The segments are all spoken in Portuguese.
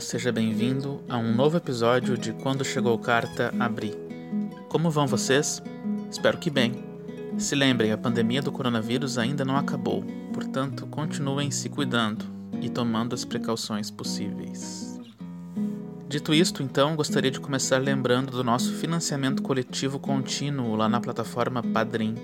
Seja bem-vindo a um novo episódio de Quando Chegou Carta Abri. Como vão vocês? Espero que bem. Se lembrem, a pandemia do coronavírus ainda não acabou, portanto, continuem se cuidando e tomando as precauções possíveis. Dito isto, então, gostaria de começar lembrando do nosso financiamento coletivo contínuo lá na plataforma Padrim.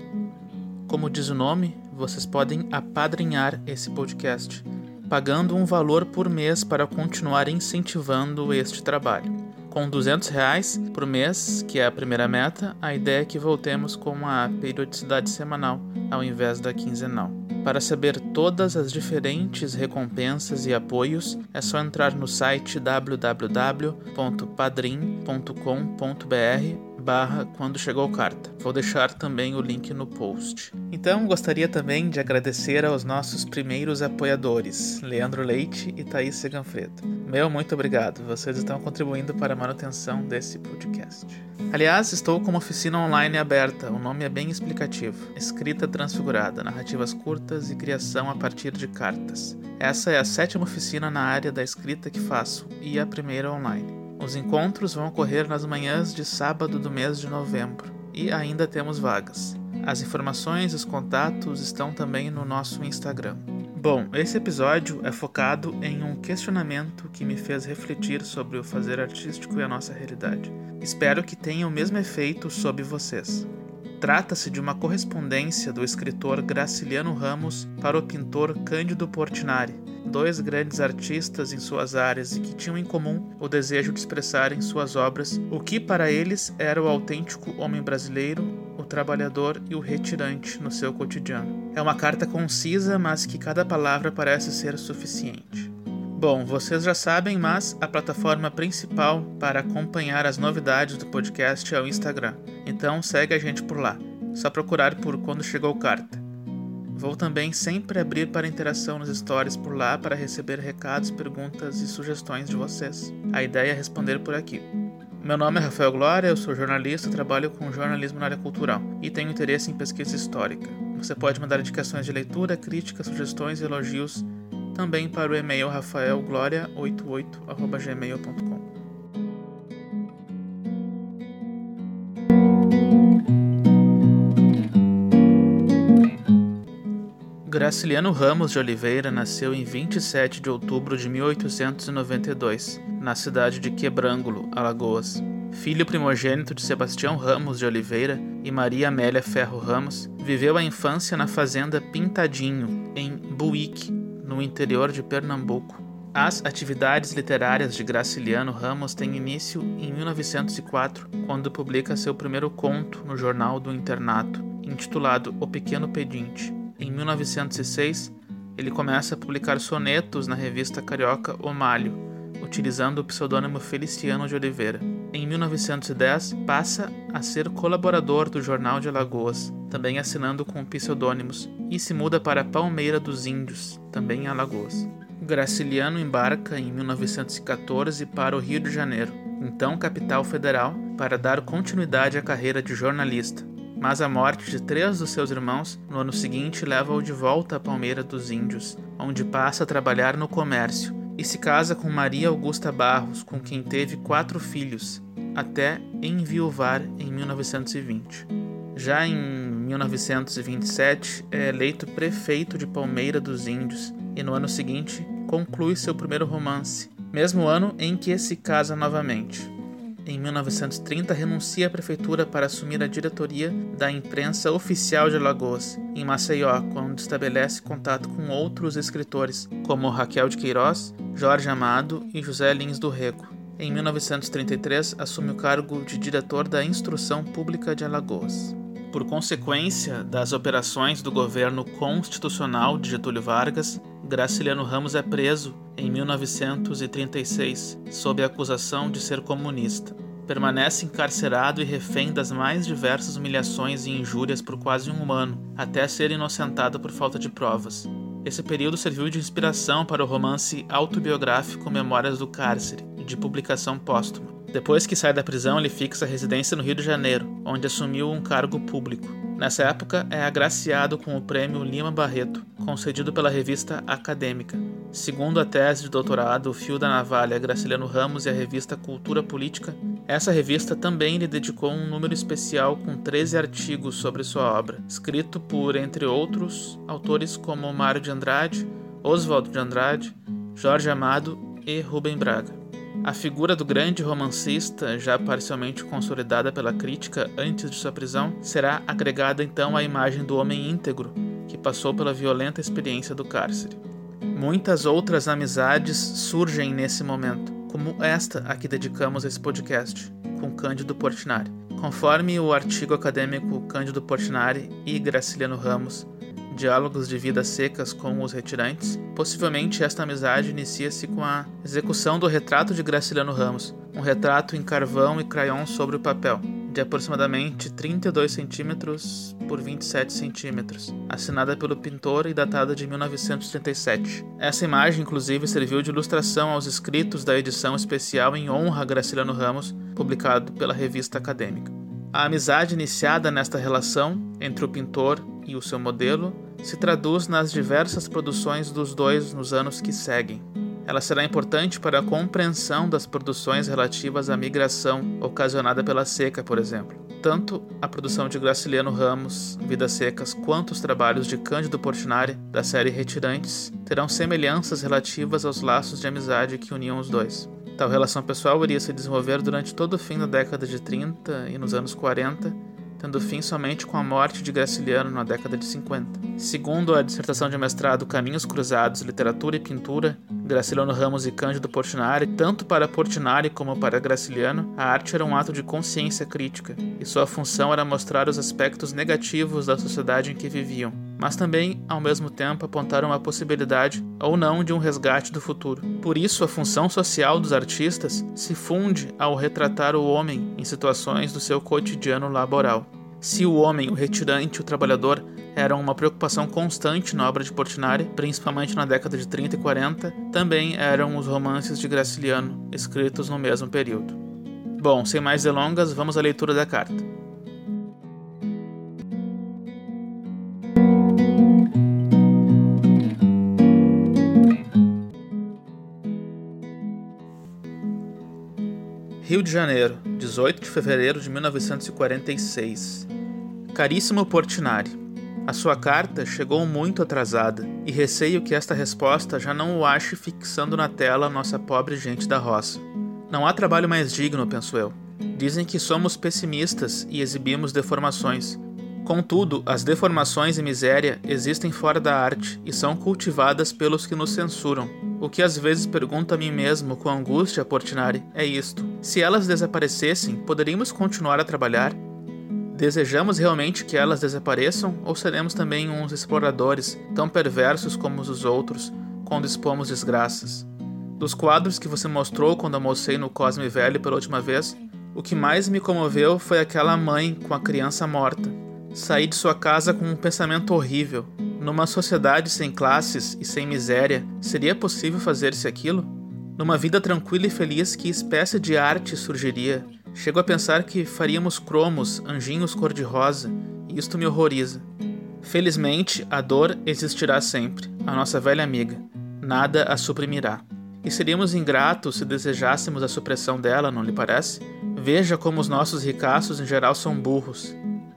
Como diz o nome, vocês podem apadrinhar esse podcast pagando um valor por mês para continuar incentivando este trabalho. Com 200 reais por mês, que é a primeira meta, a ideia é que voltemos com a periodicidade semanal ao invés da quinzenal. Para saber todas as diferentes recompensas e apoios, é só entrar no site www.padrim.com.br barra quando chegou carta. Vou deixar também o link no post. Então, gostaria também de agradecer aos nossos primeiros apoiadores, Leandro Leite e Thaís Seganfredo. Meu muito obrigado, vocês estão contribuindo para a manutenção desse podcast. Aliás, estou com uma oficina online aberta, o nome é bem explicativo. Escrita transfigurada, narrativas curtas e criação a partir de cartas. Essa é a sétima oficina na área da escrita que faço e a primeira online. Os encontros vão ocorrer nas manhãs de sábado do mês de novembro e ainda temos vagas. As informações e os contatos estão também no nosso Instagram. Bom, esse episódio é focado em um questionamento que me fez refletir sobre o fazer artístico e a nossa realidade. Espero que tenha o mesmo efeito sobre vocês. Trata-se de uma correspondência do escritor Graciliano Ramos para o pintor Cândido Portinari, dois grandes artistas em suas áreas e que tinham em comum o desejo de expressar em suas obras o que para eles era o autêntico homem brasileiro, o trabalhador e o retirante no seu cotidiano. É uma carta concisa, mas que cada palavra parece ser suficiente. Bom, vocês já sabem, mas a plataforma principal para acompanhar as novidades do podcast é o Instagram. Então segue a gente por lá. Só procurar por quando chegou carta. Vou também sempre abrir para interação nos stories por lá para receber recados, perguntas e sugestões de vocês. A ideia é responder por aqui. Meu nome é Rafael Glória, eu sou jornalista, trabalho com jornalismo na área cultural e tenho interesse em pesquisa histórica. Você pode mandar indicações de leitura, críticas, sugestões e elogios também para o e-mail rafaelgloria88@gmail.com. Graciliano Ramos de Oliveira nasceu em 27 de outubro de 1892, na cidade de Quebrângulo, Alagoas. Filho primogênito de Sebastião Ramos de Oliveira e Maria Amélia Ferro Ramos, viveu a infância na fazenda Pintadinho, em Buíque, no interior de Pernambuco. As atividades literárias de Graciliano Ramos têm início em 1904, quando publica seu primeiro conto no Jornal do Internato, intitulado O Pequeno Pedinte. Em 1906, ele começa a publicar sonetos na revista carioca O Malho, utilizando o pseudônimo Feliciano de Oliveira. Em 1910, passa a ser colaborador do Jornal de Alagoas, também assinando com pseudônimos, e se muda para Palmeira dos Índios, também em Alagoas. Graciliano embarca em 1914 para o Rio de Janeiro, então capital federal, para dar continuidade à carreira de jornalista mas a morte de três dos seus irmãos no ano seguinte leva-o de volta à Palmeira dos Índios, onde passa a trabalhar no comércio e se casa com Maria Augusta Barros, com quem teve quatro filhos, até enviuvar em 1920. Já em 1927 é eleito prefeito de Palmeira dos Índios e no ano seguinte conclui seu primeiro romance, mesmo ano em que se casa novamente. Em 1930, renuncia à prefeitura para assumir a diretoria da imprensa oficial de Alagoas, em Maceió, quando estabelece contato com outros escritores, como Raquel de Queiroz, Jorge Amado e José Lins do Rego. Em 1933, assume o cargo de diretor da Instrução Pública de Alagoas. Por consequência das operações do governo constitucional de Getúlio Vargas, Graciliano Ramos é preso em 1936 sob a acusação de ser comunista. Permanece encarcerado e refém das mais diversas humilhações e injúrias por quase um ano, até ser inocentado por falta de provas. Esse período serviu de inspiração para o romance autobiográfico Memórias do Cárcere, de publicação póstuma. Depois que sai da prisão, ele fixa residência no Rio de Janeiro, onde assumiu um cargo público. Nessa época, é agraciado com o prêmio Lima Barreto, concedido pela revista Acadêmica. Segundo a tese de doutorado O Fio da Navalha, Graciliano Ramos e a revista Cultura Política, essa revista também lhe dedicou um número especial com 13 artigos sobre sua obra, escrito por, entre outros, autores como Mário de Andrade, Oswaldo de Andrade, Jorge Amado e Rubem Braga. A figura do grande romancista, já parcialmente consolidada pela crítica antes de sua prisão, será agregada então à imagem do homem íntegro que passou pela violenta experiência do cárcere. Muitas outras amizades surgem nesse momento, como esta a que dedicamos esse podcast, com Cândido Portinari. Conforme o artigo acadêmico Cândido Portinari e Graciliano Ramos, Diálogos de Vidas Secas com os Retirantes, possivelmente esta amizade inicia-se com a execução do retrato de Graciliano Ramos, um retrato em carvão e crayon sobre o papel, de aproximadamente 32 centímetros por 27 centímetros, assinada pelo pintor e datada de 1937. Essa imagem, inclusive, serviu de ilustração aos escritos da edição especial em honra a Graciliano Ramos, publicado pela revista acadêmica. A amizade iniciada nesta relação entre o pintor e o seu modelo se traduz nas diversas produções dos dois nos anos que seguem. Ela será importante para a compreensão das produções relativas à migração ocasionada pela seca, por exemplo. Tanto a produção de Graciliano Ramos, Vidas Secas, quanto os trabalhos de Cândido Portinari, da série Retirantes, terão semelhanças relativas aos laços de amizade que uniam os dois. Tal relação pessoal iria se desenvolver durante todo o fim da década de 30 e nos anos 40, tendo fim somente com a morte de Graciliano na década de 50. Segundo a dissertação de mestrado Caminhos Cruzados, Literatura e Pintura, Graciliano Ramos e Cândido Portinari, tanto para Portinari como para Graciliano, a arte era um ato de consciência crítica, e sua função era mostrar os aspectos negativos da sociedade em que viviam, mas também, ao mesmo tempo, apontaram a possibilidade ou não de um resgate do futuro. Por isso, a função social dos artistas se funde ao retratar o homem em situações do seu cotidiano laboral. Se o homem, o retirante, o trabalhador eram uma preocupação constante na obra de Portinari, principalmente na década de 30 e 40, também eram os romances de Graciliano, escritos no mesmo período. Bom, sem mais delongas, vamos à leitura da carta. Rio de Janeiro, 18 de fevereiro de 1946. Caríssimo Portinari, a sua carta chegou muito atrasada e receio que esta resposta já não o ache fixando na tela nossa pobre gente da roça. Não há trabalho mais digno, penso eu. Dizem que somos pessimistas e exibimos deformações. Contudo, as deformações e miséria existem fora da arte e são cultivadas pelos que nos censuram. O que às vezes pergunto a mim mesmo com angústia, Portinari, é isto: se elas desaparecessem, poderíamos continuar a trabalhar? Desejamos realmente que elas desapareçam ou seremos também uns exploradores tão perversos como os outros, quando expomos desgraças? Dos quadros que você mostrou quando almocei no Cosme Velho pela última vez, o que mais me comoveu foi aquela mãe com a criança morta. Saí de sua casa com um pensamento horrível. Numa sociedade sem classes e sem miséria, seria possível fazer-se aquilo? Numa vida tranquila e feliz, que espécie de arte surgiria? Chego a pensar que faríamos cromos, anjinhos cor-de-rosa, e isto me horroriza. Felizmente, a dor existirá sempre, a nossa velha amiga. Nada a suprimirá. E seríamos ingratos se desejássemos a supressão dela, não lhe parece? Veja como os nossos ricaços em geral são burros.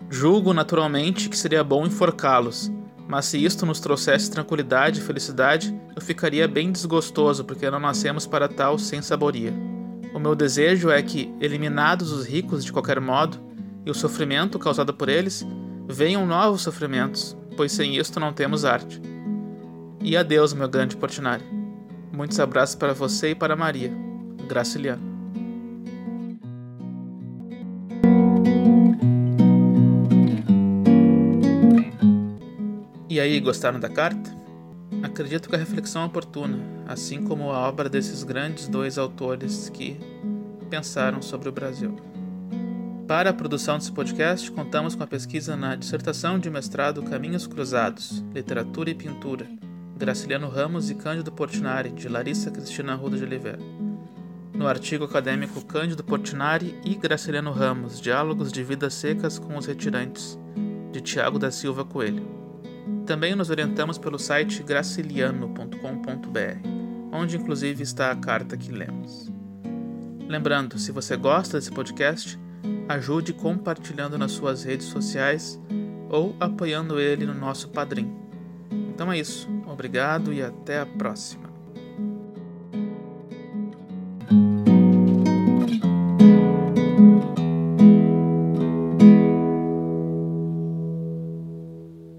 Julgo naturalmente que seria bom enforcá-los, mas se isto nos trouxesse tranquilidade e felicidade, eu ficaria bem desgostoso porque não nascemos para tal sem saboria. O meu desejo é que, eliminados os ricos de qualquer modo, e o sofrimento causado por eles, venham novos sofrimentos, pois sem isto não temos arte. E adeus, meu grande Portinari. Muitos abraços para você e para Maria. Graciliano. E aí, gostaram da carta? Acredito que a reflexão é oportuna, assim como a obra desses grandes dois autores que pensaram sobre o Brasil. Para a produção desse podcast, contamos com a pesquisa na dissertação de mestrado Caminhos Cruzados, Literatura e Pintura, Graciliano Ramos e Cândido Portinari, de Larissa Cristina Ruda de Oliveira. No artigo acadêmico Cândido Portinari e Graciliano Ramos, Diálogos de Vidas Secas com os Retirantes, de Tiago da Silva Coelho Também nos orientamos pelo site graciliano.com.br, onde inclusive está a carta que lemos. Lembrando, se você gosta desse podcast, ajude compartilhando nas suas redes sociais ou apoiando ele no nosso Padrim. Então é isso, obrigado e até a próxima.